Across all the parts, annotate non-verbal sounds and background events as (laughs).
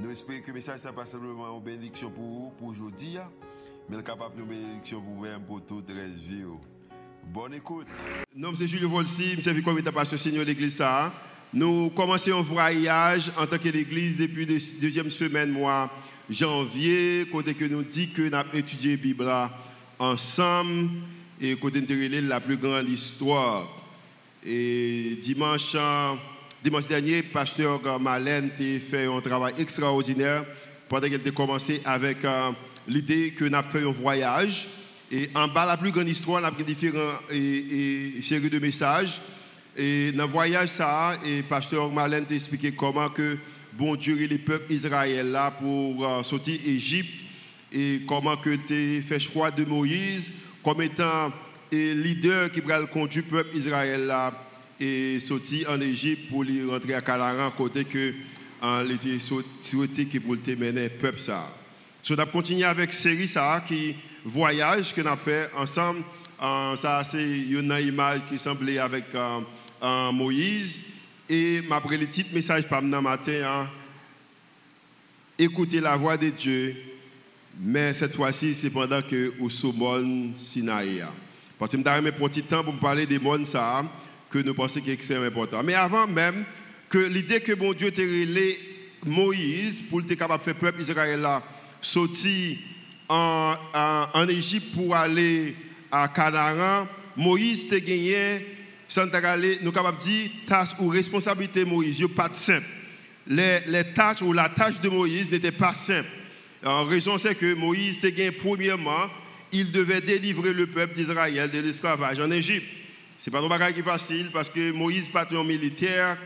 Nous espérons que le message n'est pas simplement une bénédiction pour vous, pour aujourd'hui, mais capable de bénédiction pour vous-même, pour toute la vie. Bonne écoute. Non, c'est Julio Volsi, je suis comité pasteur Seigneur de l'église. Nous commençons un voyage en tant qu'église depuis la deuxième semaine, mois janvier, côté que nous dit que nous avons étudié la Bible ensemble et côté de la plus grande histoire. Et dimanche, Dimanche dernier, pasteur Malène a fait un travail extraordinaire pendant qu'il a commencé avec euh, l'idée que nous avons fait un voyage. Et en bas, la plus grande histoire, nous avons différentes séries de messages. Et dans le voyage, ça, et pasteur Malène a expliqué comment que bon Dieu et les peuples israéliens là pour euh, sortir d'Égypte et comment que tu fait choix de Moïse comme étant le leader qui va le peuple israélien là et sorti en Égypte pour rentrer à Calaran, côté que il était souhaité que pour le peuple ça. So, on a continué avec série ça qui voyage que nous avons fait ensemble. ça c'est une image qui semblait avec Moïse et après le titre message par matin hein, écouter la voix de Dieu mais cette fois-ci c'est pendant que au Somon Sinaï. Parce que je vais prendre un petit temps pour me parler des mondes ça que nous pensons que c'est important. Mais avant même que l'idée que bon Dieu t'a relé Moïse pour être capable de faire peuple Israël là sortir en, en, Égypte pour aller à Canaan, Moïse t'a gagné sans nous capable de dire tâche ou responsabilité Moïse, pas simple. Les, les tâches ou la tâche de Moïse n'était pas simple. En raison c'est que Moïse t'a gagné premièrement, il devait délivrer le peuple d'Israël de l'esclavage en Égypte. Ce n'est pas un bagage qui est facile parce que Moïse pas un militaire.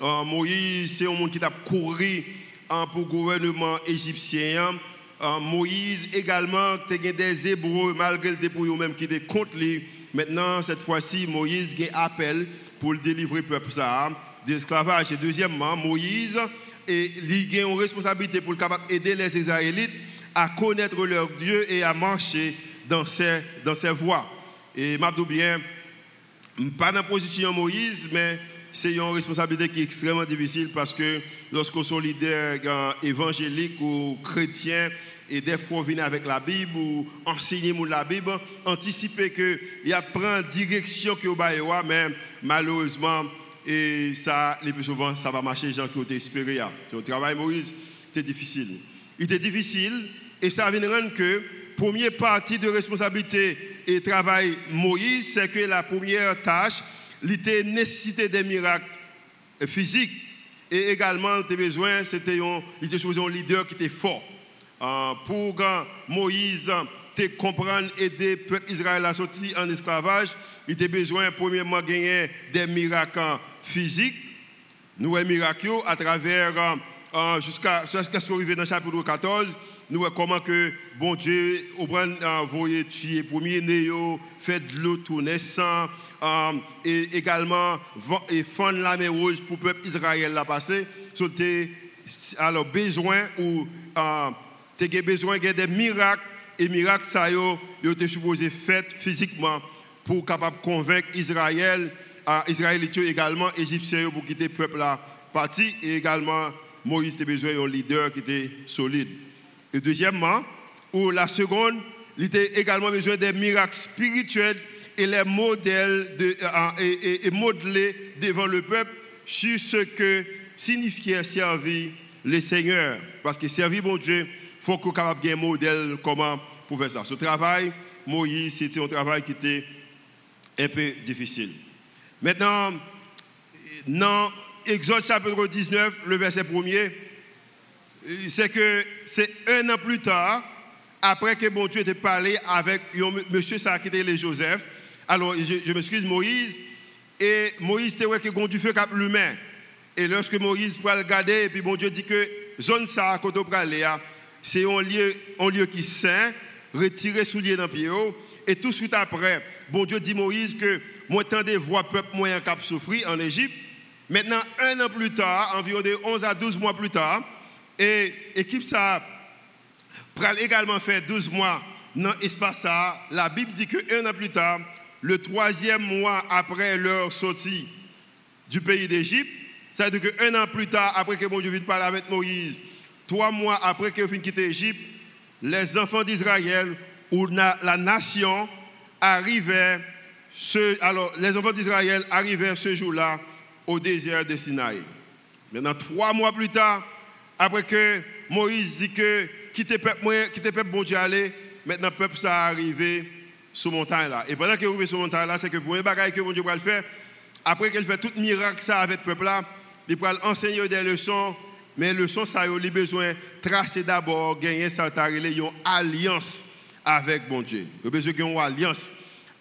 Euh, Moïse, c'est un monde qui a couru hein, pour le gouvernement égyptien. Euh, Moïse également, il des Hébreux, malgré le dépôt même qui étaient contre lui. Maintenant, cette fois-ci, Moïse a appel pour le délivrer peuple ça d'esclavage. Et deuxièmement, Moïse et a une responsabilité pour aider les Israélites à connaître leur Dieu et à marcher dans ses, dans ses voies. Et m'a bien, pas dans la position Moïse, mais c'est une responsabilité qui est extrêmement difficile parce que lorsqu'on est leader évangélique ou chrétien, et des fois venir avec la Bible ou enseigner la Bible, anticiper qu'il y a prend direction que vous mais malheureusement, et ça, les plus souvent, ça va marcher, gens qui ont espéré. Le travail Moïse, c'était difficile. Il était difficile, et ça vient rendre que première partie de responsabilité et travail Moïse, c'est que la première tâche, était nécessité des miracles physiques. Et également, tes besoin, c'était un, un leader qui était fort. Euh, pour que Moïse te comprendre, aider le peuple Israël à sortir en esclavage, il était besoin, premièrement, gagner des miracles physiques. Nous avons miracles à travers, euh, jusqu'à ce qu'on arrive dans le chapitre 14, nous voyons comment que bon Dieu a envoyé tuer premier néo, fait de l'eau euh, et également et fendre la mer rouge pour le peuple Israël la passer. Alors besoin ou besoin de des miracles et miracles ça yo, yo supposé fait physiquement pour capable convaincre Israël, euh, Israélites également égyptiens pour quitter le peuple là parti et également Moïse a besoin d'un leader qui était solide. Et deuxièmement, ou la seconde, il était également besoin des miracles spirituels et les modèles de, euh, et, et, devant le peuple sur ce que signifiait servir le Seigneur. Parce que servir mon Dieu, il faut qu'on capable un modèle comment pour faire ça. Ce travail, Moïse, c'était un travail qui était un peu difficile. Maintenant, dans Exode chapitre 19, le verset 1er, c'est que c'est un an plus tard, après que bon Dieu ait parlé avec monsieur ça qui était Joseph. Alors, je, m'excuse, Moïse, et Moïse était que bon Dieu fait cap l'humain. Et lorsque Moïse peut regarder, et puis bon Dieu dit que zone ça, quand on c'est un lieu, un lieu qui saint, retiré sous lieu dans pied. Et tout de suite après, bon Dieu dit Moïse que moi des voix peuple moyen cap souffrir en Égypte. Maintenant, un an plus tard, environ de 11 à 12 mois plus tard, et l'équipe ça pral également fait 12 mois dans l'espace ça. La Bible dit que un an plus tard, le troisième mois après leur sortie du pays d'Égypte, ça veut dire qu'un an plus tard, après que mon Dieu vienne parler avec Moïse, trois mois après qu'il vienne quitter l'Égypte, les enfants d'Israël, ou la nation, arrivaient, ce, alors les enfants d'Israël arrivaient ce jour-là au désert de Sinaï. Maintenant, trois mois plus tard, après que Moïse dit que quittez peuple, quittez peuple bon Dieu aller, maintenant le peuple ça arrivé sur montagne là. Et pendant qu'il est arrivé sur montagne là, c'est que un bagage que bon Dieu va le faire, après qu'il fait tout miracle ça avec le peuple là, il va enseigner des leçons, mais leçons ça il a besoin tracer d'abord, gagner ça une alliance avec bon Dieu. Il a besoin une alliance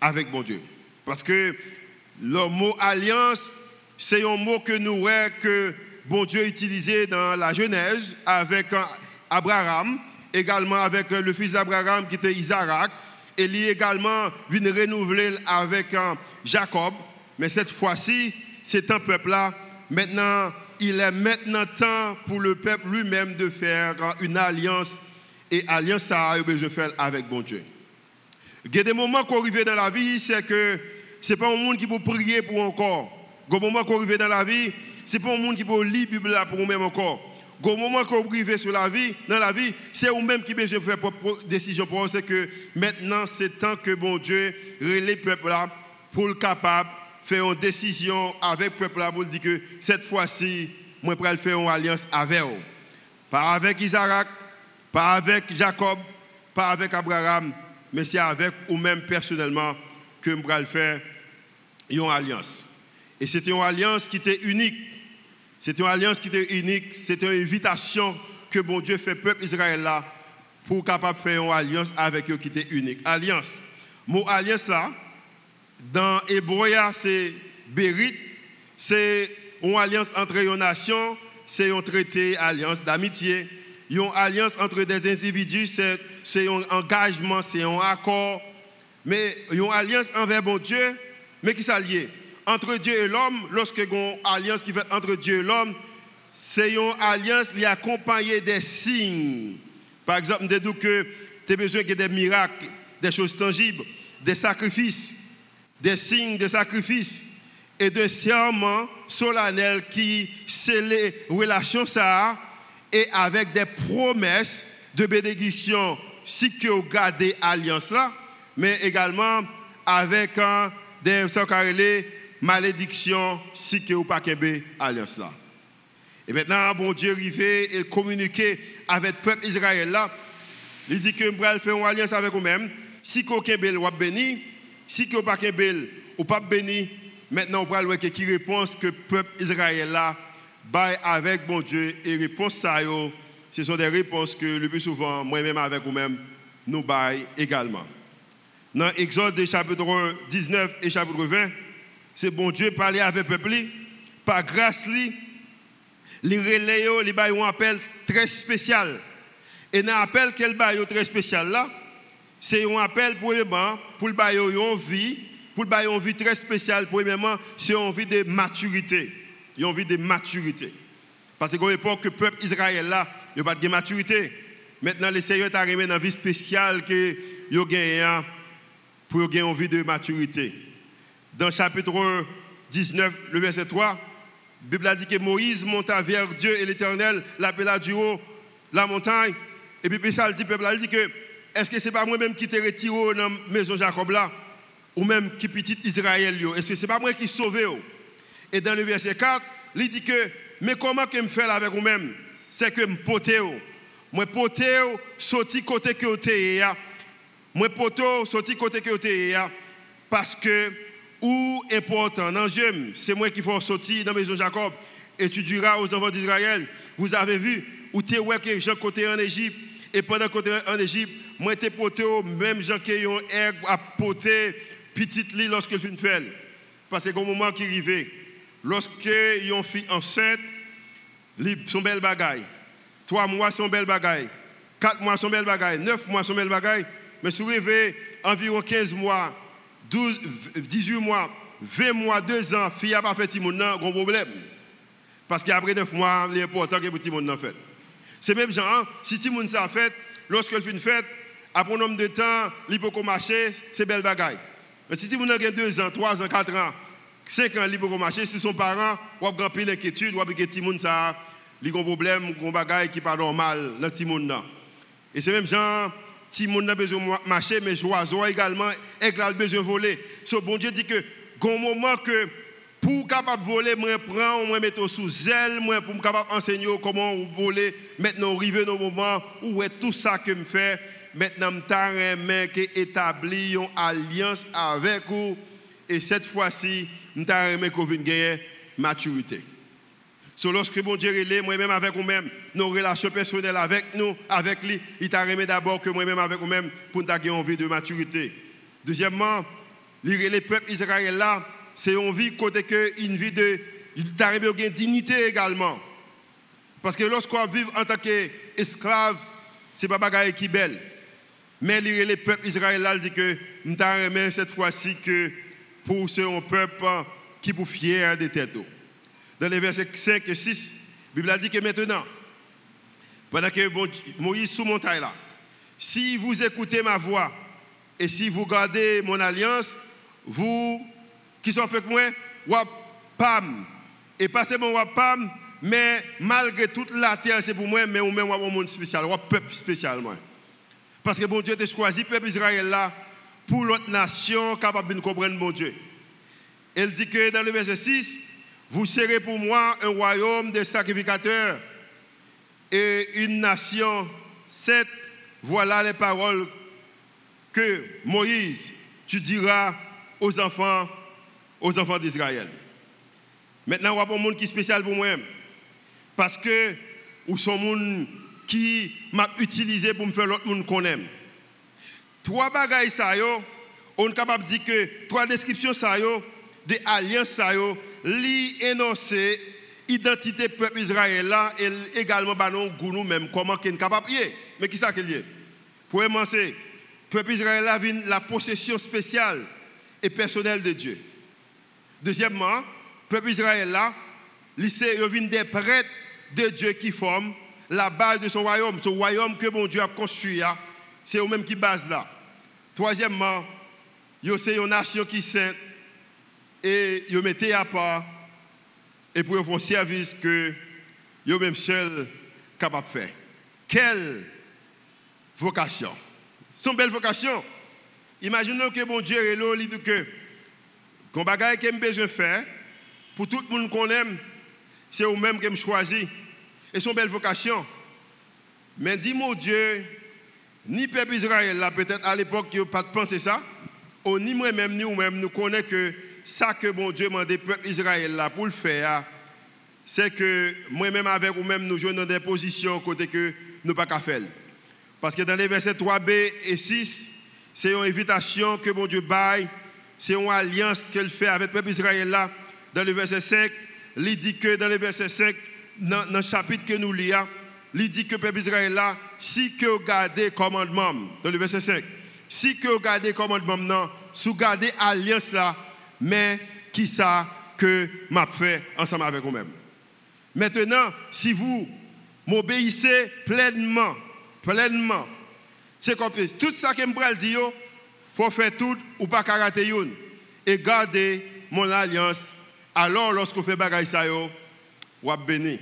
avec bon Dieu. Parce que le mot alliance, c'est un mot que nous voyons que bon Dieu utilisé dans la Genèse avec Abraham, également avec le fils d'Abraham qui était Isaac, et lui également vient renouveler avec Jacob. Mais cette fois-ci, c'est un peuple-là. Maintenant, il est maintenant temps pour le peuple lui-même de faire une alliance. Et alliance, ça a besoin de faire avec bon Dieu. Il y a des moments qu'on arrive dans la vie, c'est que ce n'est pas un monde qui peut prier pour encore. Il y a des moments qu'on arrive dans la vie, ce n'est pas un monde qui peut lire la Bible pour vous-même encore. Au moment qu'on arrive sur la vie, dans la vie, c'est vous-même qui besoin de faire décision pour vous. C'est que maintenant, c'est temps que bon Dieu les peuple là pour le capable faire une décision avec le peuple là pour dire que cette fois-ci, moi, je faire une alliance avec vous. Pas avec Isaac, pas avec Jacob, pas avec Abraham, mais c'est avec vous-même personnellement que je vais faire une alliance. Et c'était une alliance qui était unique c'est une alliance qui était unique, c'est une invitation que bon Dieu fait peuple Israël là pour capable faire une alliance avec eux qui était unique. Alliance. Mot alliance là, dans Hébreu, c'est Bérit, c'est une alliance entre les nations, c'est un traité, alliance d'amitié. Une alliance entre des individus, c'est un engagement, c'est un accord. Mais une alliance envers bon Dieu, mais qui s'allie? Entre Dieu et l'homme, lorsque une alliance qui fait entre Dieu et l'homme, c'est une alliance qui est accompagnée des signes. Par exemple, nous que tu as besoin de des miracles, des choses tangibles, des sacrifices, des signes de sacrifices et de serments solennels qui scellent les relations ça et avec des promesses de bénédiction si vous gardez l'alliance là, mais également avec un, des malédiction si que vous pas alliance là. Et maintenant, bon Dieu arrivé et communiquer avec le peuple Israël là. Il dit que va faire une alliance avec vous-même. Si vous avez ou béni, si vous pas ou pas béni, maintenant on va voir qui réponse que le peuple Israël là baille avec bon Dieu et réponse ça ce sont des réponses que le plus souvent moi-même avec vous-même nous baille également. Dans Exode chapitre 19 et chapitre 20, c'est bon Dieu parler avec le peuple, par grâce, les relais, les un appel très spécial. Et dans l'appel qu'elle bail très spécial là, c'est un appel pour pour le bail une vie, pour le bail une vie très spéciale premièrement, c'est une vie de maturité. Une vie de maturité. Parce qu'à l'époque que le peuple Israël là, il a de maturité. Maintenant, le Seigneur t'a remis dans une vie spéciale que yo gagne pour gagner une vie de maturité dans le chapitre 19, le verset 3, la Bible a dit que Moïse monta vers Dieu et l'Éternel, l'appela du haut, la montagne. Et puis, ça, dit, peuple, il dit que, est-ce que ce n'est pas moi-même qui t'ai retiré dans la maison Jacob là, ou même qui petit Israël, est-ce que ce n'est pas moi qui sauvé Et dans le verset 4, il dit que, mais comment que me avec vous-même? C'est que me poter. Moi poter, sorti côté que vous Moi poter, sorti côté que vous parce que ou important dans Dieu, c'est moi qui faut sortir dans la maison Jacob et tu diras aux enfants d'Israël, vous avez vu, où tu es que Jean côté en Égypte, et pendant que en Égypte, moi t'ai porté au même gens qui ont à porter petite lit lorsque je fait. Parce que au moment qui arrivait, lorsque ont fille enceinte, son belle bagaille. Trois mois, son belle bagaille. 4 mois sont belle bagaille, 9 mois sont belle bagaille, mais si vous rêvez environ 15 mois, 12, 18 mois, 20 mois, 2 ans, fille n'a pas fait Timon, gros problème. Parce qu'après 9 mois, il est important que Timon en fait. C'est même genre, hein, si Timon ça fait, lorsqu'elle fait une fête, après un nombre de temps, il peut marcher, c'est belle bagaille. Mais si Timon a 2 ans, 3 ans, 4 ans, 5 ans, il peut marcher, si son parent, ou a grand pile d'inquiétude, ou a que Timon ça, il a un problème, un bagaille qui n'est pas normal dans Timon. Et c'est même genre, Timon a besoin de marcher, mais oiseau également, aigle a besoin de voler. Ce bon Dieu dit que, un moment que pour capable voler, moi prends, moi mettre sous zèle, moi pour capable enseigner comment voler. Maintenant, arrivé le moment où est tout ça que me fait. Maintenant, je qui établi une alliance avec vous. Et cette fois-ci, je vous gagner maturité. So, lorsque bon Dieu est moi-même avec vous-même, nos relations personnelles avec nous, avec lui, il t'a remis d'abord que moi-même avec vous-même pour nous avoir envie de maturité. Deuxièmement, les peuples israéliens là, c'est une vie côté que une vie de il dignité également. Parce que lorsqu'on vit en tant qu'esclave, ce n'est pas bagaille qui belle. Mais les peuples israéliens dit que nous avons cette fois-ci que pour ce peuple qui est fier des têtes. Dans les versets 5 et 6, la Bible a dit que maintenant, pendant que Moïse sous montagne là, si vous écoutez ma voix et si vous gardez mon alliance, vous qui sont avec moi, pam. Et pas seulement pam, mais malgré toute la terre, c'est pour moi, mais ou même un monde spécial, un peuple spécial. Parce que bon Dieu a choisi le peuple Israël là pour l'autre nation capable de comprendre mon Dieu. Elle dit que dans le verset 6, vous serez pour moi un royaume de sacrificateurs et une nation sainte. Voilà les paroles que Moïse, tu diras aux enfants aux enfants d'Israël. Maintenant, on va un monde qui est spécial pour moi. Parce que, ou sont monde qui m'a utilisé pour me faire l'autre monde qu'on aime? Trois bagailles, ça, on est capable de dire que trois descriptions, ça, des alliances, ça, li énoncer identité peuple Israël et également, bah, non, nous même, comment qu'on est capable Mais qui ça qu'il y Pour commencer, peuple Israël la possession spéciale et personnelle de Dieu. Deuxièmement, le peuple Israël là, il des prêtres de Dieu qui forment la base de son royaume. Ce royaume que mon Dieu a construit, hein, c'est eux-mêmes qui base là. Troisièmement, c'est une nation qui est sainte et ils mettent à part et pour faire un service que eux-mêmes seuls capables de faire. Quelle vocation! C'est une belle vocation. Imaginons que mon Dieu est là, il dit que quand bagaille que j'ai besoin de faire, pour tout le monde qu'on aime, c'est vous-même que je choisi. Et son belle vocation. Mais dis mon Dieu, ni peuple Israël, là, peut-être à l'époque, qui n'a pas pensé ça, ou ni moi-même, ni vous-même, nous connaissons que ça que mon Dieu m'a demandé peuple Israël là pour le faire, c'est que moi-même avec vous-même, nous jouons dans des positions côté que nous pas faire. Parce que dans les versets 3b et 6, c'est une invitation que mon Dieu baille c'est une alliance qu'elle fait avec le peuple Israël là. Dans le verset 5, il dit que dans le verset 5, dans, le chapitre que nous lisons, il dit que le peuple Israël là, si que vous gardez commandement, dans le verset 5, si que vous gardez commandement, si vous gardez alliance là, mais qui ça que m'a fait ensemble avec vous-même? Maintenant, si vous m'obéissez pleinement, pleinement, c'est compris. Tout ça que je dis, faut faire tout ou pas karaté et garder mon alliance. Alors, lorsqu'on fait bagaille ça, yo, ou béni.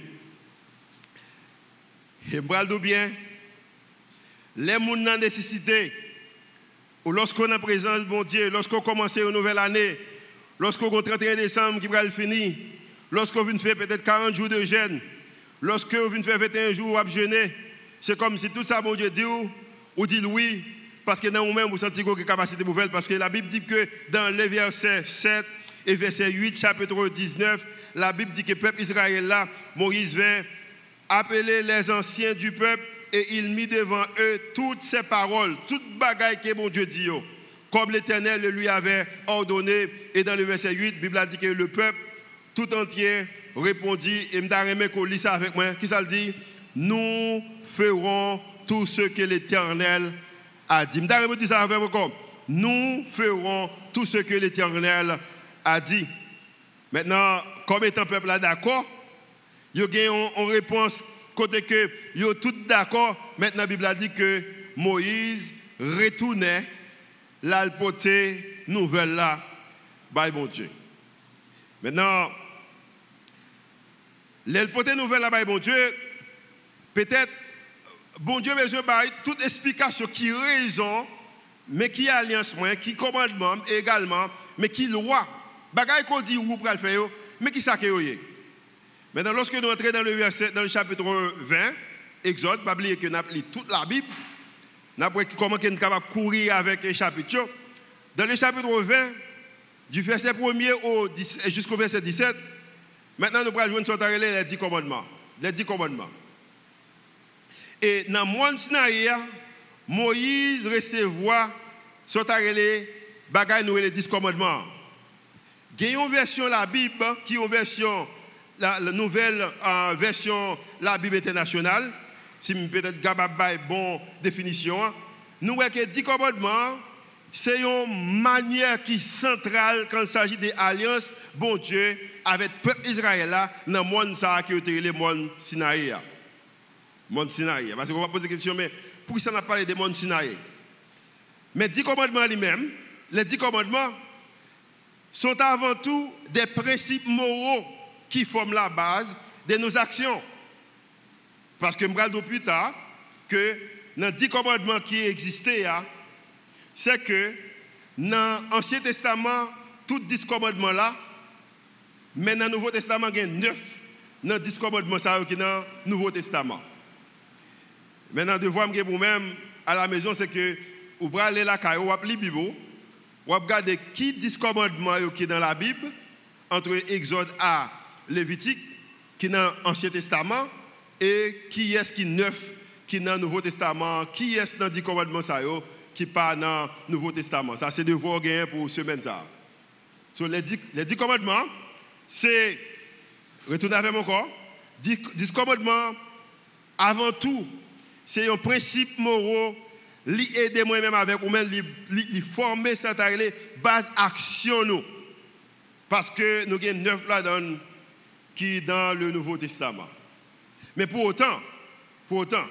Et m'bral bien, les gens ont nécessité, ou lorsqu'on a présence de bon Dieu, lorsqu'on commence une nouvelle année, lorsqu'on a 31 décembre qui va finir, lorsqu'on vient faire peut-être 40 jours de jeûne, lorsqu'on vient faire 21 jours à jeûner, c'est comme si tout ça, bon Dieu dit, ou dit oui, parce que dans vous-même, vous sentez une capacité nouvelle, parce que la Bible dit que dans les versets 7 et verset 8, chapitre 19, la Bible dit que le peuple Israël là, Moïse vint appeler les anciens du peuple et il mit devant eux toutes ces paroles, toutes bagailles que mon Dieu dit, comme l'Éternel lui avait ordonné. Et dans le verset 8, la Bible a dit que le peuple tout entier répondit, et me qu'on lit ça avec moi, qui ça dit? Nous ferons tout ce que l'Éternel a dit. Je dis ça avec vous Nous ferons tout ce que l'Éternel a dit. Maintenant, comme étant peuple d'accord, il y a une réponse côté que yo tout d'accord. Maintenant, la Bible a dit que Moïse retournait l'alpoté nouvelle là, by bon Dieu. Maintenant, l'alpoté nouvelle là, by bon Dieu, peut-être, bon Dieu besoin de toute explication qui raison, mais qui alliance, qui commandement également, mais qui loi. Bagay qu'on dit ou faire, mais qui ça Maintenant, lorsque nous entrons dans le verset, dans le chapitre 20, Exode, pas oublier que nous toute la Bible, nous avons comment nous de courir avec les chapitres. Dans le chapitre 20, du verset 1er jusqu'au verset 17, maintenant nous allons jouer les 10 commandements. Les 10 commandements. Et dans le monde Moïse recevoir les nous les 10 commandements. Il y a une version de la Bible qui est une version la, nouvelle euh, version la Bible internationale, si peut-être capable bonne définition, nous voyons que 10 commandements, c'est une manière qui est centrale quand il s'agit alliances, bon Dieu, avec le peuple Israël dans le monde qui est le monde Sinaï. Monde Sinaï. Parce qu'on va poser la question, mais pourquoi ça n'a pas parlé des monde Sinaï Mais 10 commandements lui-même, les 10 commandements sont avant tout des principes moraux qui forment la base de nos actions. Parce que je vais plus tard que dans les dix commandements qui existaient, hein, c'est que dans l'Ancien Testament, tous les dix commandements-là, mais dans le Nouveau Testament, il y a neuf dans les dix commandements qui dans le Nouveau Testament. Maintenant, de voir vous-même à la maison, c'est que vous allez là, vous allez la Bible, vous regardez qui commandements qui dans la Bible, entre Exode à Lévitique, qui est dans l'Ancien Testament, et qui est-ce qui est neuf, qui est dans le Nouveau Testament, qui est-ce dans les commandements qui pas dans le Nouveau Testament? Ça, c'est devoir gagner pour ce semaine. Ça. So, les, dix, les dix commandements, c'est, retournez avec mon corps, dix, dix commandements, avant tout, c'est un principe moral li aider moi-même avec ou même li, former cette base action nous. Parce que nous avons neuf là-dedans qui dans le Nouveau Testament. Mais pour autant, pour autant,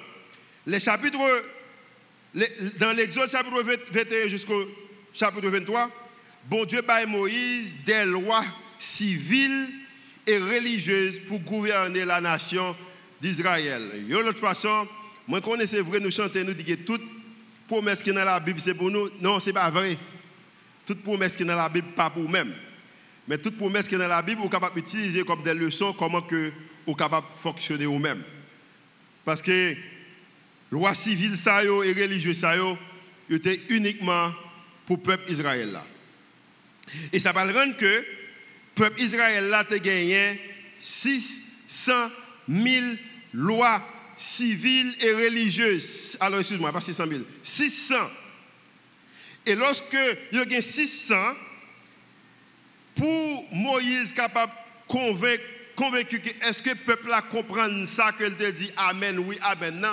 dans l'Exode chapitre 21 jusqu'au chapitre 23, bon Dieu par Moïse des lois civiles et religieuses pour gouverner la nation d'Israël. De toute façon, moi, connais c'est vrai, nous chantons, nous disons que toute promesse qui est dans la Bible, c'est pour nous. Non, ce n'est pas vrai. Toute promesse qui est dans la Bible, pas pour nous-mêmes. Mais toute promesse qui est dans la Bible, vous êtes capable d'utiliser comme des leçons comment que êtes capable de fonctionner vous-même. Parce que loi civile ça et religieux ça était uniquement pour le peuple Israël. Et ça va rendre que le peuple Israël là a gagné 600 000 lois civiles et religieuses. Alors excuse-moi, pas 600 000, 600. Et lorsque il y a 600 pour Moïse capable convaincre convaincu que est-ce que le peuple a comprendre ça qu'elle te dit amen oui amen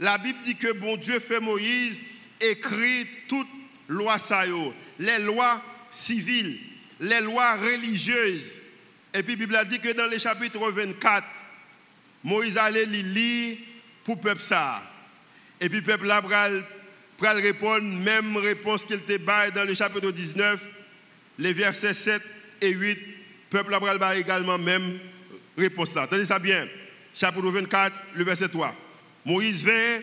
la Bible dit que bon Dieu fait Moïse écrit toute loi ça les lois civiles les lois religieuses. Et puis la Bible a dit que dans le chapitre 24 Moïse allait lire pour le peuple ça. Et puis le peuple là pral répondre même réponse qu'il te baille dans le chapitre 19 les versets 7 et 8, le peuple a également même réponse là. Tenez ça bien. Chapitre 24, le verset 3. Moïse vint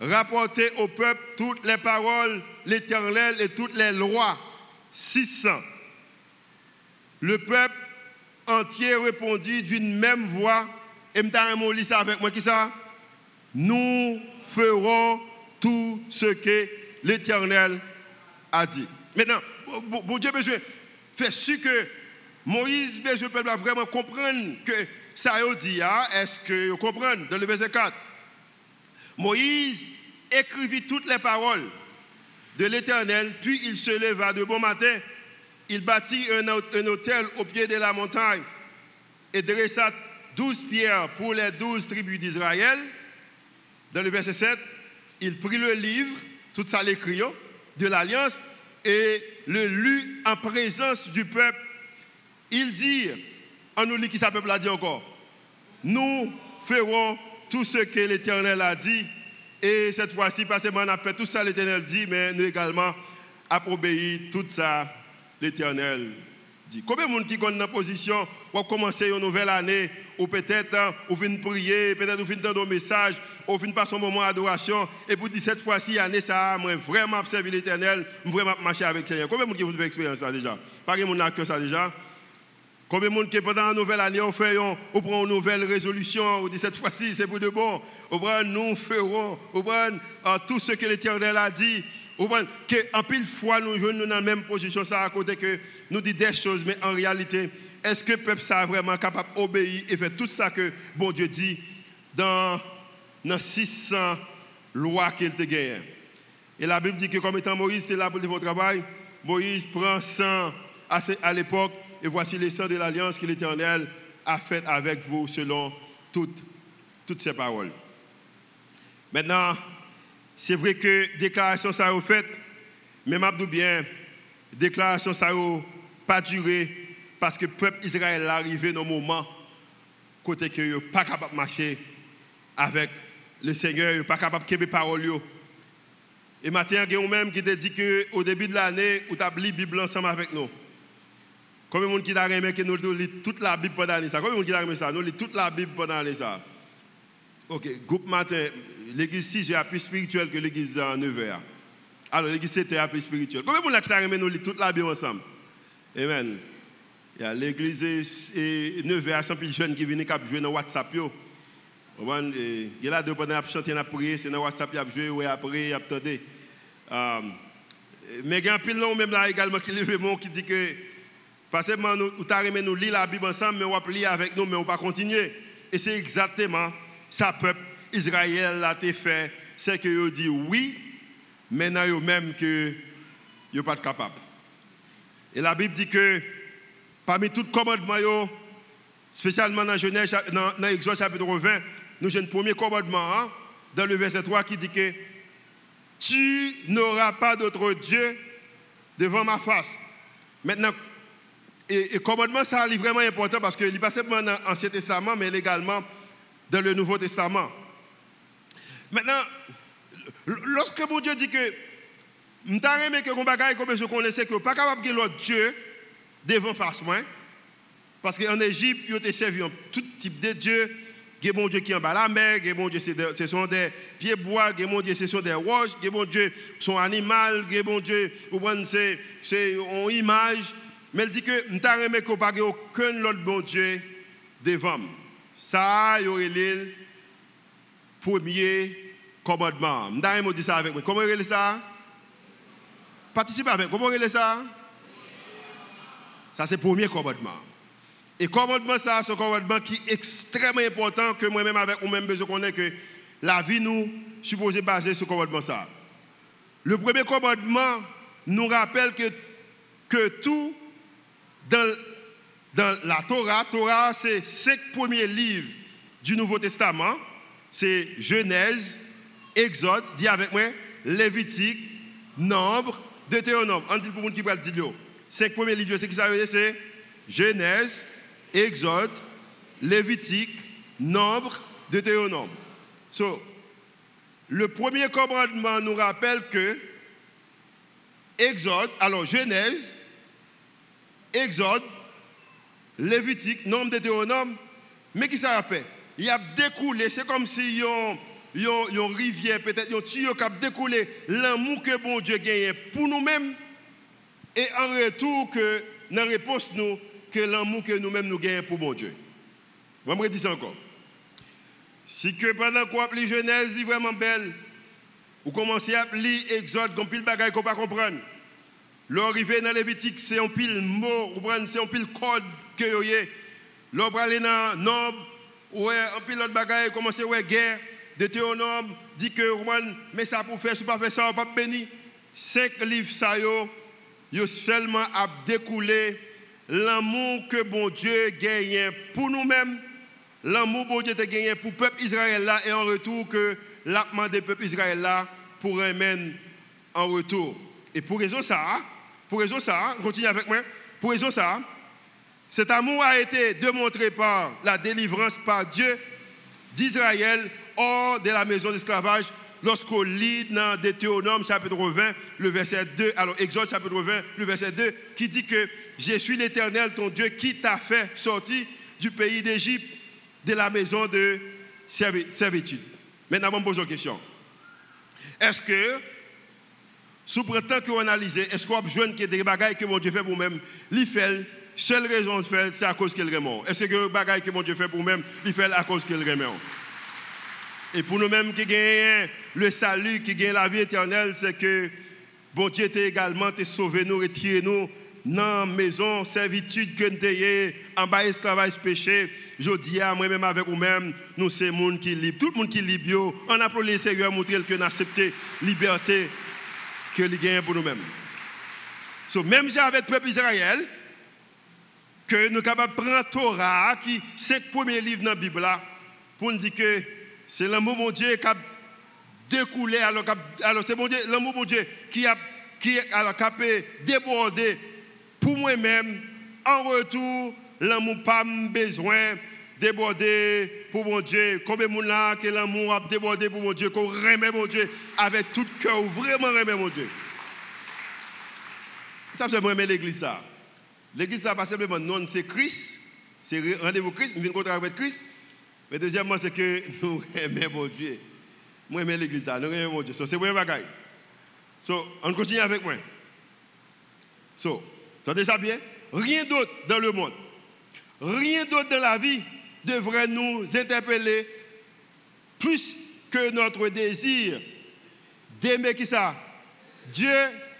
rapporter au peuple toutes les paroles, l'éternel et toutes les lois. 600. Le peuple entier répondit d'une même voix. Et je ça avec moi qui ça? Nous ferons tout ce que l'Éternel a dit. Maintenant, bon Dieu besoin faire sûr que Moïse besoin peuple vraiment comprendre que ça a dit hein, est-ce que vous comprenez dans le verset 4 Moïse écrivit toutes les paroles de l'Éternel, puis il se leva de bon matin, il bâtit un, un hôtel au pied de la montagne et dressa douze pierres pour les douze tribus d'Israël. Dans le verset 7, il prit le livre, tout ça l'écrit, hein, de l'alliance, et le lut en présence du peuple. Il dit, en nous lit qui ça peuple a dit encore, nous ferons tout ce que l'Éternel a dit. Et cette fois-ci, pas seulement on a fait tout ça, l'Éternel dit, mais nous également avons obéi tout ça, l'Éternel dit. Combien de monde qui est dans position pour commencer une nouvelle année, ou peut-être ou prier, peut-être ou dans nos messages, ou venir passer un moment d'adoration, et pour dire cette fois-ci, année ça, moi vraiment observé l'Éternel, vraiment marcher avec Seigneur. Combien de monde qui vous fait ça déjà? Pas de monde que ça déjà? Combien de monde qui pendant la nouvelle année, on fait, on, prend une nouvelle résolution, on dit cette fois-ci, c'est pour de bon. On prend, nous ferons, on prend tout ce que l'Éternel a dit. On prend, que, en pile fois, nous jouons dans la même position, ça à côté que nous dit des choses, mais en réalité, est-ce que le peuple est vraiment capable d'obéir et faire tout ça que bon Dieu dit dans, dans 600 lois qu'il te gagne? Et la Bible dit que comme étant Moïse était là pour faire travail, Moïse prend 100 à l'époque et voici les sangs de l'alliance que l'Éternel a fait avec vous selon toutes, toutes ces paroles. Maintenant, c'est vrai que déclaration ça a fait, mais m'abdou bien, déclaration ça n'a pas duré parce que le peuple Israël est arrivé dans un moment côté que n'est pas capable de marcher avec le Seigneur, n'est pas capable de parole. Et maintenant, il y a même qui te dit qu'au début de l'année, vous avez lu la Bible ensemble avec nous. Combien de monde qui a aimé que nous lisons toute la Bible pendant l'année Combien de monde qui a aimé ça? Nous lisons toute la Bible pendant l'année ça. Ok, groupe matin, l'église 6 est plus spirituelle que l'église 9h. Alors l'église 7 est plus spirituelle. Combien de monde qui a aimé nous lisons toute la Bible ensemble? Amen. L'église 9h, à 100 jeunes qui viennent jouer dans WhatsApp. Il y a deux pendant chanter, à prier, c'est dans WhatsApp, il a joué, après, il a attendu. Mais il y a un pile même là également qui lève qui dit que parce que nous, nous, nous lire la Bible ensemble, mais on va lire avec nous, mais on va pas continuer. Et c'est exactement ça, peuple Israël a fait. C'est que dit oui, mais non, même que vous pas capable. Et la Bible dit que parmi tous les commandements, spécialement dans Genèse, dans, dans Exode chapitre 20, nous avons le premier commandement hein, dans le verset 3 qui dit que tu n'auras pas d'autre Dieu devant ma face. Maintenant, et, le commandement, ça est vraiment important parce qu'il n'est pas seulement dans l'Ancien Testament, mais également dans le Nouveau Testament. Maintenant, lorsque mon Dieu dit que je aimé que mon bagage comme je connaissais que pas capable de l'autre Dieu devant face moi parce qu'en Égypte, ils ont servi tout type de dieu. Il y a mon Dieu qui est en bas la mer, il y a Dieu ce sont des pieds bois, il y a Dieu ce sont des roches, il y a mon Dieu son animal, il y a mon Dieu c'est une image mais elle dit que je n'ai pas aucun autre bon Dieu devant. Ça, il y le premier commandement. Je n'ai dit ça avec moi. Comment il ça? Participez avec. Comment il ça? Ça, c'est le premier commandement. Et commandement, ça, c'est un commandement qui est extrêmement important que moi-même, avec moi-même, je connais que la vie nous supposée baser sur ce commandement. Ça. Le premier commandement nous rappelle que, que tout dans, la Torah, Torah, c'est cinq premiers livres du Nouveau Testament. C'est Genèse, Exode, dis avec moi, Lévitique, Nombre, Deutéronome. On dit pour monde qui parle de Cinq premiers livres, c'est qui ça veut C'est Genèse, Exode, Lévitique, Nombre, Deutéronome. So, le premier commandement nous rappelle que Exode, alors Genèse, Exode, Lévitique, nombre Deutéronome, mais qui ça a fait? Il a découlé, c'est comme si il y a une rivière, peut-être un tuyau qui a découlé l'amour que bon Dieu gagne pour nous-mêmes et en retour que dans réponse nous que l'amour que nous-mêmes nous gagnons pour bon Dieu. Vais me ça encore? Si que pendant qu'on lit Genèse, vraiment belle, vous commencez à lire Exode, comme pile qu'on pas comprendre. L'arrivée dans Lévitique, c'est un pile mot, c'est un pile code que vous avez. L'arrivée dans Nob, ouais, un pile autre bagaille, commence à guerre. Deutéronome dit que, mais ça pour faire, si pas faire ça, pas béni. Cinq livres, ça, yo, yo seulement à découler l'amour que bon Dieu gagne pour nous-mêmes, l'amour que bon Dieu a gagné pour le peuple Israël là, et en retour que l'a demandé peuple Israël là pour remettre en retour. Et pour raison ça, pour raison ça, continue avec moi, pour raison ça, cet amour a été démontré par la délivrance par Dieu d'Israël hors de la maison d'esclavage lorsqu'on lit dans Deutéronome chapitre 20, le verset 2, alors Exode chapitre 20, le verset 2, qui dit que je suis l'Éternel, ton Dieu, qui t'a fait sortir du pays d'Égypte, de la maison de servitude. Maintenant, on me pose une question. Est-ce que, sous prétend qu'on analyse, est-ce qu'on a besoin que des bagailles que mon Dieu fait pour même, lui fait, seule raison de faire, c'est à cause qu'il remet. Est-ce que les bagailles que mon Dieu fait pour même, lui fait à cause qu'il remet? Et pour nous-mêmes qui gagnons le salut, qui gagnons la vie éternelle, c'est que bon Dieu t'a également sauvé nous, retiré nous dans la maison, servitude que nous en bas esclavage péché. Je dis à moi-même avec vous-même, nous sommes monde qui libre. Tout le monde qui est libre, on a pour les Seigneur montrer que nous acceptons la liberté que nous gagnons pour nous-mêmes. So, même avec le peuple Israël, que nous sommes capables de prendre Torah, qui est le cinq premiers livres dans la Bible, pour nous dire que c'est l'amour mon Dieu qui a découlé, alors, alors c'est l'amour mon Dieu qui a, qui a débordé pour moi-même. En retour, l'amour pas besoin déborder pour mon Dieu. Combien de monde là que l'amour a débordé pour mon Dieu, qu'on remet mon Dieu avec tout cœur, vraiment remet mon Dieu. Ça, c'est moi l'église ça. L'église ça, pas simplement non, c'est Christ, c'est rendez-vous Christ, je viens de avec Christ. Mais deuxièmement, c'est que (laughs) nous aimons mon Dieu. Moi, j'aime l'église, nous aimons mon Dieu. So, c'est mon bagaille. So, on continue avec moi. So, entendez ça bien? Rien d'autre dans le monde, rien d'autre dans la vie devrait nous interpeller plus que notre désir d'aimer qui ça? Dieu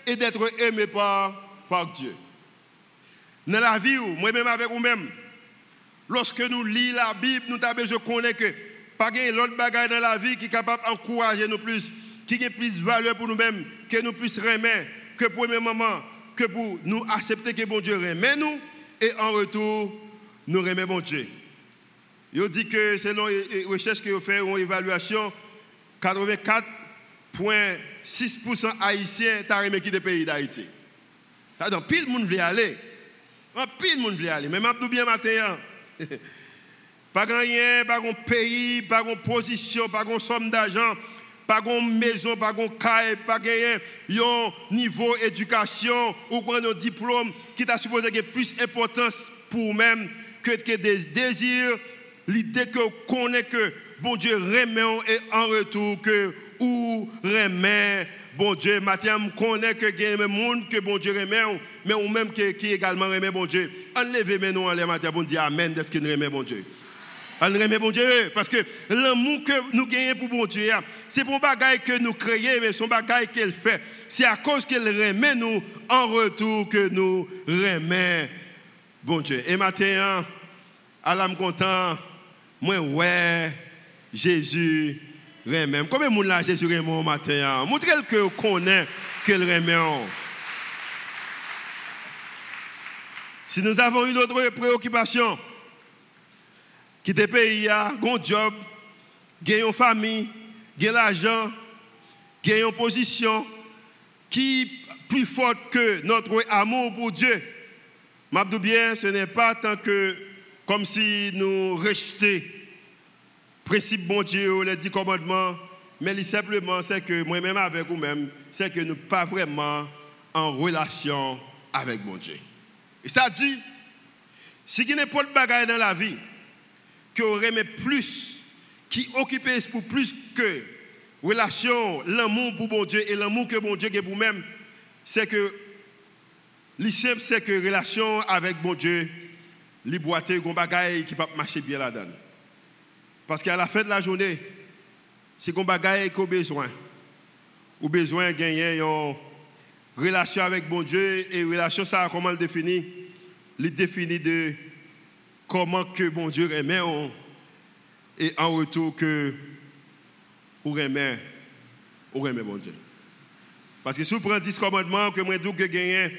et d'être aimé par, par Dieu. Dans la vie, moi-même avec vous-même, Lorsque nous lisons la Bible, nous avons besoin de connaître que pas l'autre bagaille dans la vie qui est capable d'encourager nous plus, qui a plus de valeur pour nous-mêmes, que nous puissions remettre, que pour le moment, que pour nous accepter que bon Dieu remet nous, et en retour, nous remet bon Dieu. Il dit que selon les recherches que vous faites, une évaluation, 84,6% haïtiens t'ont remis qui des pays d'Haïti. Donc, pile monde veut aller. Pile monde veut aller. Mais je bien matin, (laughs) pas rien, pas un pays, pas une position, pas une somme d'argent, pas une maison, pas une caille, pas un niveau d'éducation ou un diplôme qui t'a supposé avoir plus d'importance pour même que, que des désirs, l'idée que connaît que bon Dieu remet et en retour que ou remet bon Dieu. Je connais que a des gens que bon Dieu remet, mais ou même qui, également remet bon Dieu. Enlevez nous en matin pour dire Amen de ce qu'il remet bon Dieu. On remet bon Dieu parce que l'amour que nous gagnons pour bon Dieu, c'est pour bagaille que nous créons, mais son bagaille qu'elle fait. C'est à cause qu'elle remet nous en retour que nous remet bon Dieu. Et maintenant, à l'âme content, moi, ouais, Jésus remet. Combien de monde là Jésus remet au matin Montrez-le que vous connaissez qu'il remet. Si nous avons une autre préoccupation, quitter pays, un job, gagner une famille, gagner l'argent, gagner une position qui est plus forte que notre amour pour Dieu. M'abdou bien, ce n'est pas tant que comme si nous rejetions principe bon Dieu, les dix commandements, mais simplement c'est que moi-même avec vous-même, c'est que nous ne pas vraiment en relation avec bon Dieu. Et ça dit, si n'y a pas de bagaille dans la vie, qui aurait plus, qui occupe pour plus que relation, l'amour pour bon Dieu et l'amour que bon Dieu a pour vous-même, c'est que, simple, c'est que relation avec bon Dieu, les boîtes, les bagaille qui ne marcher bien là-dedans. Parce qu'à la fin de la journée, c'est qu'on bagaille qu'on besoin. Ou besoin de gagner une relation avec bon Dieu et relation ça comment le définit? Il définit de comment que bon Dieu remet et en retour que remet ou remet bon Dieu. Parce que si vous prenez 10 commandements que moi que gagner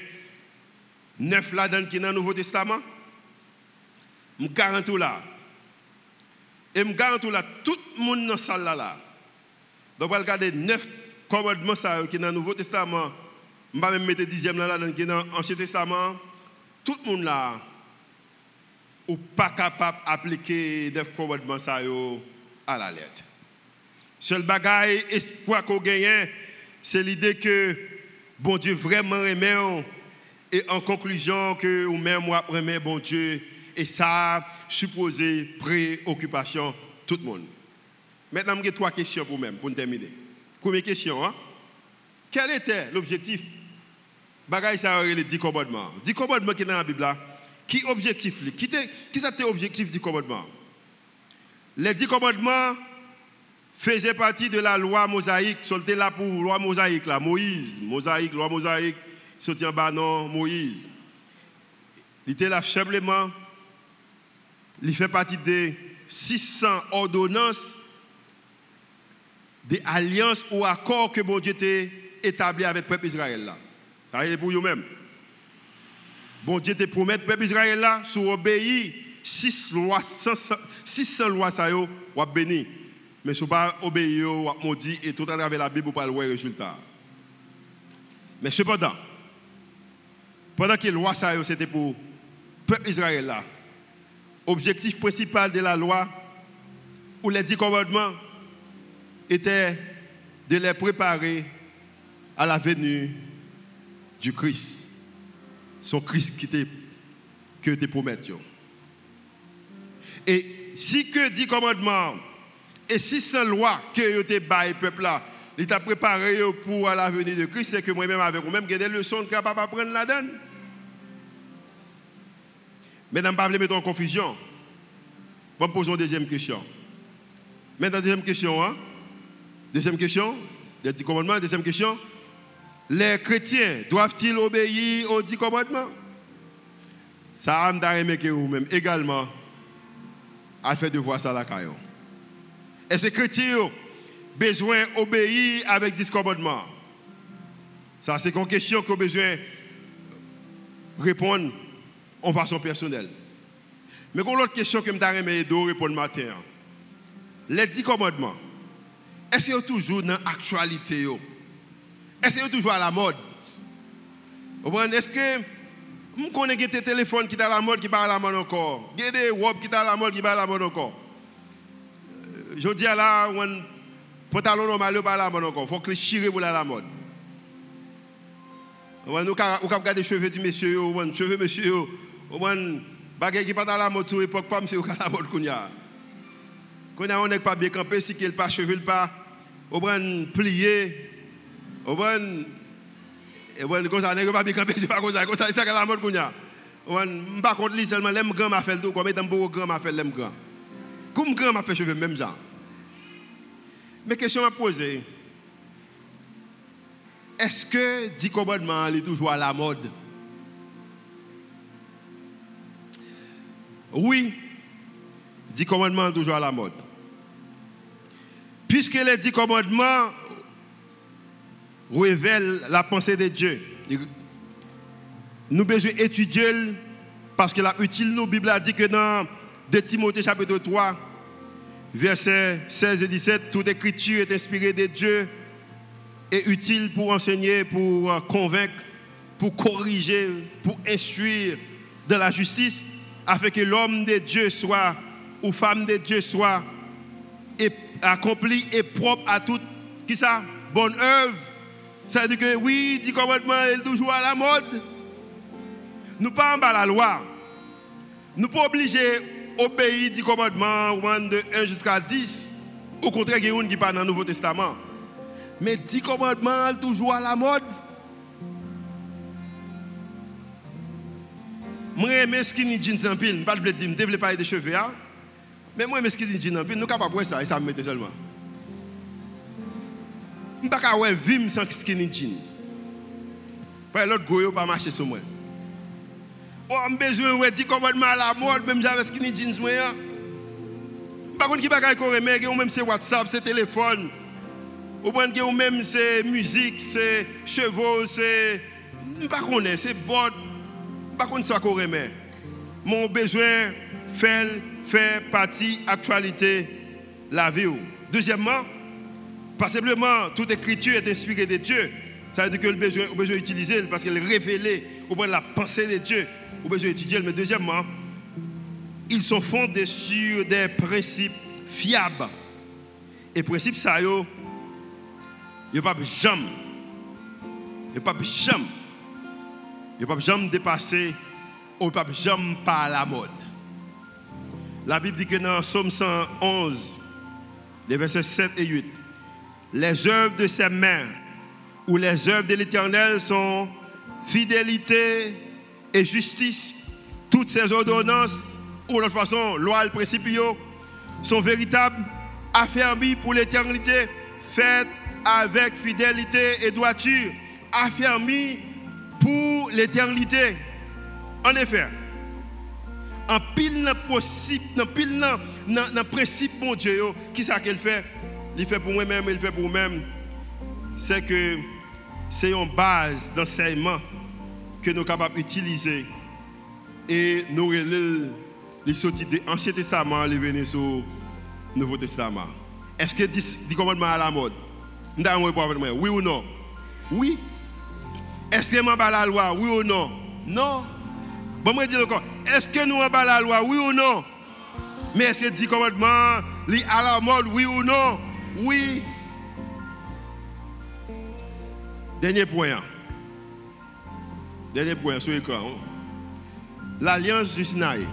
9 là-dedans qui dans le Nouveau Testament, je garantis là et je garantis là, tout le monde dans la salle là, Donc, regarder neuf commandements qui sont dans le Nouveau Testament. Je vais même mettre le dixième là, dans l'Ancien Testament. Tout le monde là, ou pas capable d'appliquer neuf commandements à la lettre. Seul bagaille, espoir qu'on gagne, c'est l'idée que bon Dieu vraiment aime et en conclusion que ou même moi aime bon Dieu et ça supposé préoccupation tout le monde. Maintenant, j'ai trois questions pour même pour terminer. Première question, hein? quel était l'objectif? Bagaille ça les dix commandements. Dix commandements qui sont dans la Bible là. Qui objectif Qui était objectif du commandement Les dix commandements faisait partie de la loi mosaïque, c'était là pour loi mosaïque, là, Moïse, mosaïque, loi mosaïque, sorti en bas, non, Moïse. Il était là simplement, il fait partie des 600 ordonnances, des alliances ou accords que bon Dieu a établi avec le peuple Israël là. Ça est pour vous-même. Bon Dieu te promet, le peuple Israël là, si 6 lois, 600 lois, ça y est, béni mais si vous pas obéir, vous maudit et tout à travers la Bible, vous pas le résultat. Mais cependant, pendant que la loi c'était pour le peuple Israël là, objectif principal de la loi ou les dix commandements était de les préparer à la venue du Christ. Son Christ qui était que te. Et si que dix commandements et si c'est loi que vous avez peuple il t'a préparé pour la venue de Christ, c'est que moi-même avec vous-même, j'ai des leçons que capable apprendre la donne. Mesdames, pas mettre en confusion. Bon, posons une deuxième question. Maintenant, deuxième question, hein? Deuxième question, des dix commandements, deuxième question? Les chrétiens doivent-ils obéir aux dix commandements? Ça que vous-même également à faire de voir ça la caillon. Et ces chrétiens ont besoin d'obéir avec des commandements? Ça, c'est une question qu'on a besoin de répondre en façon personnelle. Mais une autre question que je vais répondre matin. Les dix commandements, est-ce sont toujours dans l'actualité Est-ce sont toujours à la mode? Est-ce que vous connaissez des téléphones qui sont à la mode qui parlent à la mode encore Il y a des robes qui sont à la mode qui parlent à la mode encore je dis à la, un pantalon normal, pas la mode encore. Il faut que chire pour la mode. On avons regarder les cheveux du monsieur, les cheveux monsieur, on bagay qui pas dans la mode sur pas monsieur (laughs) la mode qu'on a. On n'est pas bien campé, si qu'il pas cheveux pas, on prend plié, on prend et bon comme ça n'est pas bien campé, (laughs) c'est pas comme ça, comme ça c'est la mode qu'on a. On pas contre lui seulement l'aime grand m'a fait tout, comme étant beau grand m'a fait l'aime grand. Comme grand m'a fait cheveux même genre. Mais question à poser. Est-ce que 10 commandements est toujours à la mode? Oui, 10 commandements toujours à la mode. Puisque les 10 commandements révèlent la pensée de Dieu. Nous besoin étudier parce que la utile nous, Bible a dit que dans 2 Timothée chapitre 3, versets 16 et 17, toute écriture est inspirée de Dieu et utile pour enseigner, pour euh, convaincre, pour corriger, pour instruire dans la justice, afin que l'homme de Dieu soit, ou femme de Dieu soit, accompli et propre à toute qui ça, bonne œuvre. Ça veut dire que oui, dit commandement est toujours à la mode. Nous pas en bas la loi. Nous pas obligés obéir du commandement de 1 jusqu'à 10. Au contraire, il y a qui parle dans le Nouveau Testament. Mais 10 commandements toujours à la mode. Moi, j'aime skinny jeans en. Je ne pas parler de cheveux. Mais moi, skinny jeans en capables de ça ça me met seulement. Je ne peux pas vivre sans skinny jeans. Pas pas marcher sur moi. J'ai besoin de 10 commandements à la mode, même j'avais skinny jeans. Même c'est WhatsApp, c'est. Ou bien même c'est musique, c'est chevaux, c'est. Je ne connais c'est bord. Par contre, ça qu'on remet. Mon besoin fait faire partie actualité la vie. Deuxièmement, Pas simplement, toute écriture est inspirée de Dieu. Ça veut dire que le besoin, besoin d'utiliser parce qu'elle est révélée au point de la pensée de Dieu. Au besoin d'étudier. Mais deuxièmement, ils sont fondés sur des principes fiables. Et principes, ça, yo, a pas jamais, a pas jamais, a pas jamais il n'y a pas jamais pas la mode. La Bible dit que dans Somme 111, les versets 7 et 8, les œuvres de ses mains ou les œuvres de l'Éternel sont fidélité et justice. Toutes ces ordonnances, ou de toute façon, loi et principes, sont véritables, affermies pour l'éternité, faites avec fidélité et droiture, affermies pour l'éternité. En effet, en pile dans en pile dans le principe mon Dieu, qui ça qu'elle fait? Il fait pour moi-même, il fait pour moi-même. C'est que c'est une base d'enseignement que nous sommes capables d'utiliser et nous les sorties de l'Ancien Testament, les venir sur le Nouveau Testament. Est-ce que 10 commandements à la mode? Oui ou non? Oui. Est-ce que nous avons la loi Oui ou non? Non. Bon, moi, dire encore. Est-ce que nous avons la loi Oui ou non? Mais est-ce que 10 commandements à la mode Oui ou non? Oui. Dernier point. Dernier point sur l'écran. L'alliance du Sinaï.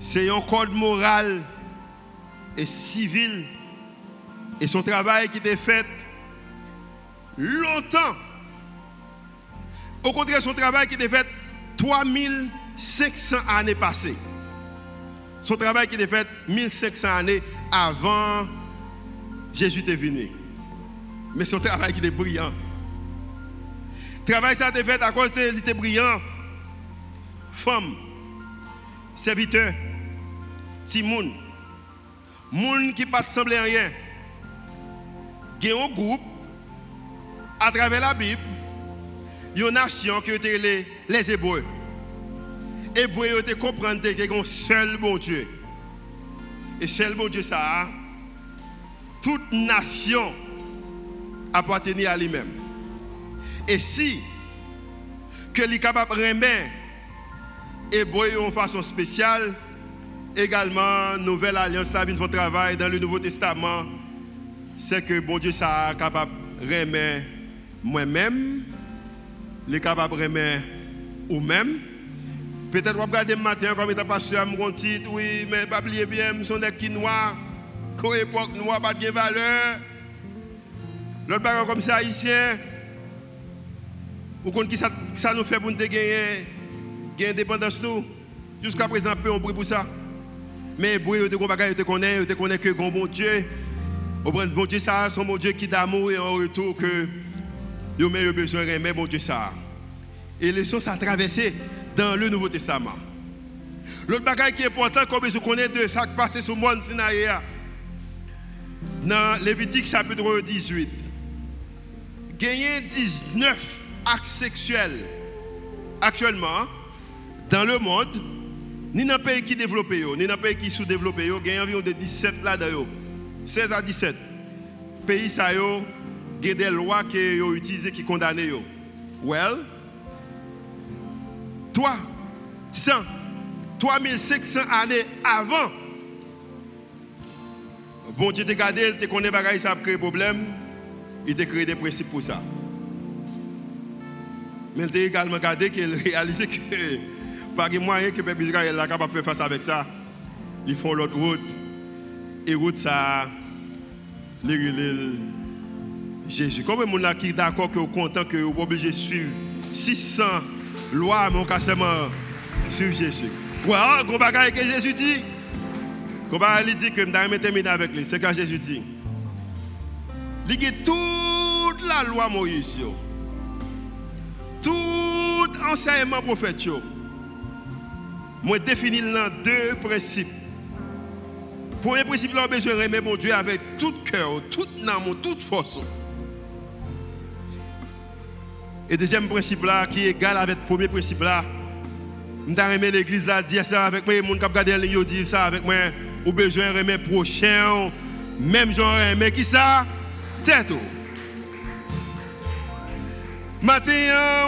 C'est un code moral et civil. Et son travail qui était fait longtemps. Au contraire, son travail qui était fait 3500 années passées. Son travail qui était fait 1500 années avant Jésus est venu. Mais son travail qui était brillant. Travail ça a été fait à cause de était brillant. Femme, serviteur, timoun, moun qui pas semblé rien. Il y a groupe à travers la Bible, il y a une nation qui était les, les Hébreux. Hébreux ils comprendre qu'il seul bon Dieu. Et seul bon Dieu ça, toute nation appartenait à lui-même. Et si que les capable de remettre Hébreux en façon spéciale, également, Nouvelle Alliance, la travail dans le Nouveau Testament, c'est que bon Dieu ça capable de remettre moi-même, les capable de remettre ou même. Peut-être vous regardez matin comme étant pasteur, mon titre, oui, mais pas oublier bien, nous des qui noirs, pas de valeur. L'autre bagarre comme ça, haïtien, vous connaissez qui ça, ça nous fait pour nous gagner, gagner indépendance. Jusqu'à présent, on prie pour ça. Mais eux, ils connaissent, ils connaissent que bon Dieu. Bon Dieu, ça, c'est mon Dieu qui d'amour et en retour que ils ont besoin de bon Dieu ça. Et choses à traverser dans le Nouveau Testament. L'autre bagage qui est important, comme je connais de ça qui passe sur le monde Sinaï, dans Lévitique chapitre 18, gagner 19 actes sexuels actuellement dans le monde, ni dans le pays qui développé, ni dans le pays qui sous-développé, il y a environ de 17 là-dedans. 16 à 17. Pays ça y a des lois qui ont utilisées qui condamnent. Well, toi, 100, 3500 années avant, bon Dieu te gardé, tu connais bagaille ça a créé problème, il t'a créé des principes pour ça. Mais il t'a également gardé qu'il réalisé que pas de moyen que le peuple Israël est capable de faire face avec ça. Ils font l'autre route. Et route ça, les Jésus. Combien de gens qui sont d'accord que vous content que vous obligé de suivre 600 lois, mais on seulement suivre Jésus? Ouais, gros bagage que Jésus dit. Gros bagage dit que je vais terminer avec lui. C'est quand Jésus dit. Il a toute la loi Moïse. Tout enseignement prophète. Moi, définis dans deux principes. Premier principe, là, besoin de mon Dieu avec tout cœur, toute âme, toute force. Et deuxième principe là, qui est égal avec le premier principe là, je vais l'église là, dire ça avec moi, les gens qui regardent dire ça avec moi, ou besoin de remettre prochain Même genre, mais qui ça? Tête. Maintenant,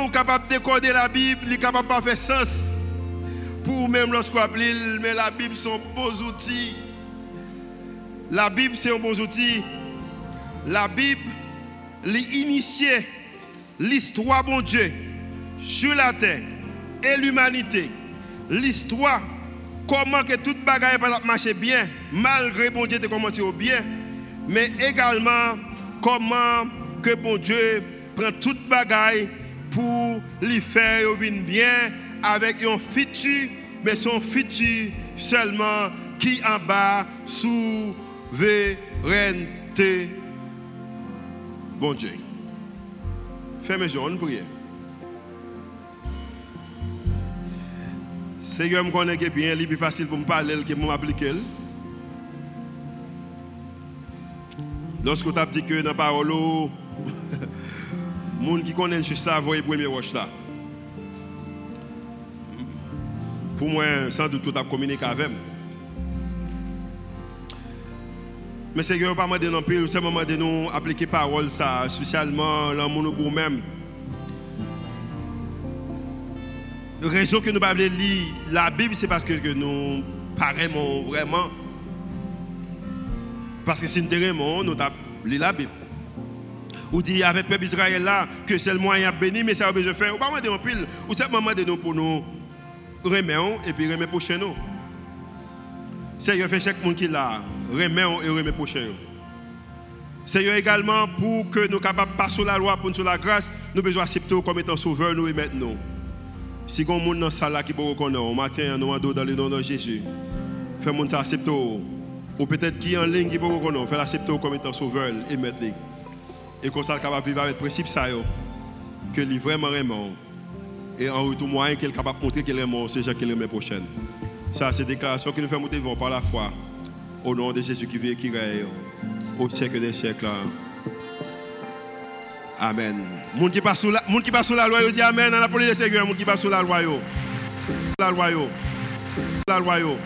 on est capable de décoder la Bible, il est capable de faire sens. Pour même lorsqu'on appelle, mais la Bible sont bons outils. La Bible, c'est un bon outil. La Bible, l'initier l'histoire bon Dieu sur la terre et l'humanité. L'histoire, comment que toute bagaille marcher bien, malgré bon Dieu de commencé au bien, mais également comment que bon Dieu prend toute bagaille pour lui faire bien avec un futur, mais son futur seulement qui en bas souveraineté. Bon Dieu. Fermez les yeux, prière. Seigneur, je connais bien, c'est plus facile pour me parler que pour m'appliquer. Lorsque tu as dit que dans la parole, (laughs) les gens qui connaissent juste ça, voient le premier roche là. Pour moi, sans doute, tu as communiqué avec moi. Mais Seigneur, pas demander non plus, c'est moment de nous appliquer parole ça, spécialement l'amour pour nous-mêmes. La raison que nous ne lire la Bible, c'est parce que nous parlons vraiment. Parce que si nous vraiment, nous avons lu la Bible. Ou dit avec le peuple Israël là que c'est le moyen de bénir, mais ça a besoin de faire. Ou pas demander en pile. Ou c'est moment de nous pour nous remettre et puis remettre pour chez nous. Seigneur, fait chaque monde qui l'a, remet et remet prochain. Seigneur, également, pour que nous soyons capables de passer la loi, pour nous la grâce, nous besoin accepter comme étant sauveur, nous et maintenant. Si on monde dans salle qui peut reconnaître, au matin, nous dans le nom de Jésus, fais monde accepter. Ou peut-être qui en ligne qui peut reconnaître, fais l'accepter comme étant sauveur et maintenant. Et qu'on soit capable de vivre avec le principe ça, que lui vraiment vraiment. Et en retour, moyen qu'il est capable de montrer qu'il est mort, c'est Jean qui est prochaine. Ça, c'est déclaration que nous faisons devant par la foi. Au nom de Jésus qui vit et qui règne au siècle des siècles. Amen. Moun qui passe sous la, moun qui passe sous la loi, dit Amen. On a parlé de Seigneur, moun qui passe sous la loi. La loi. La loi.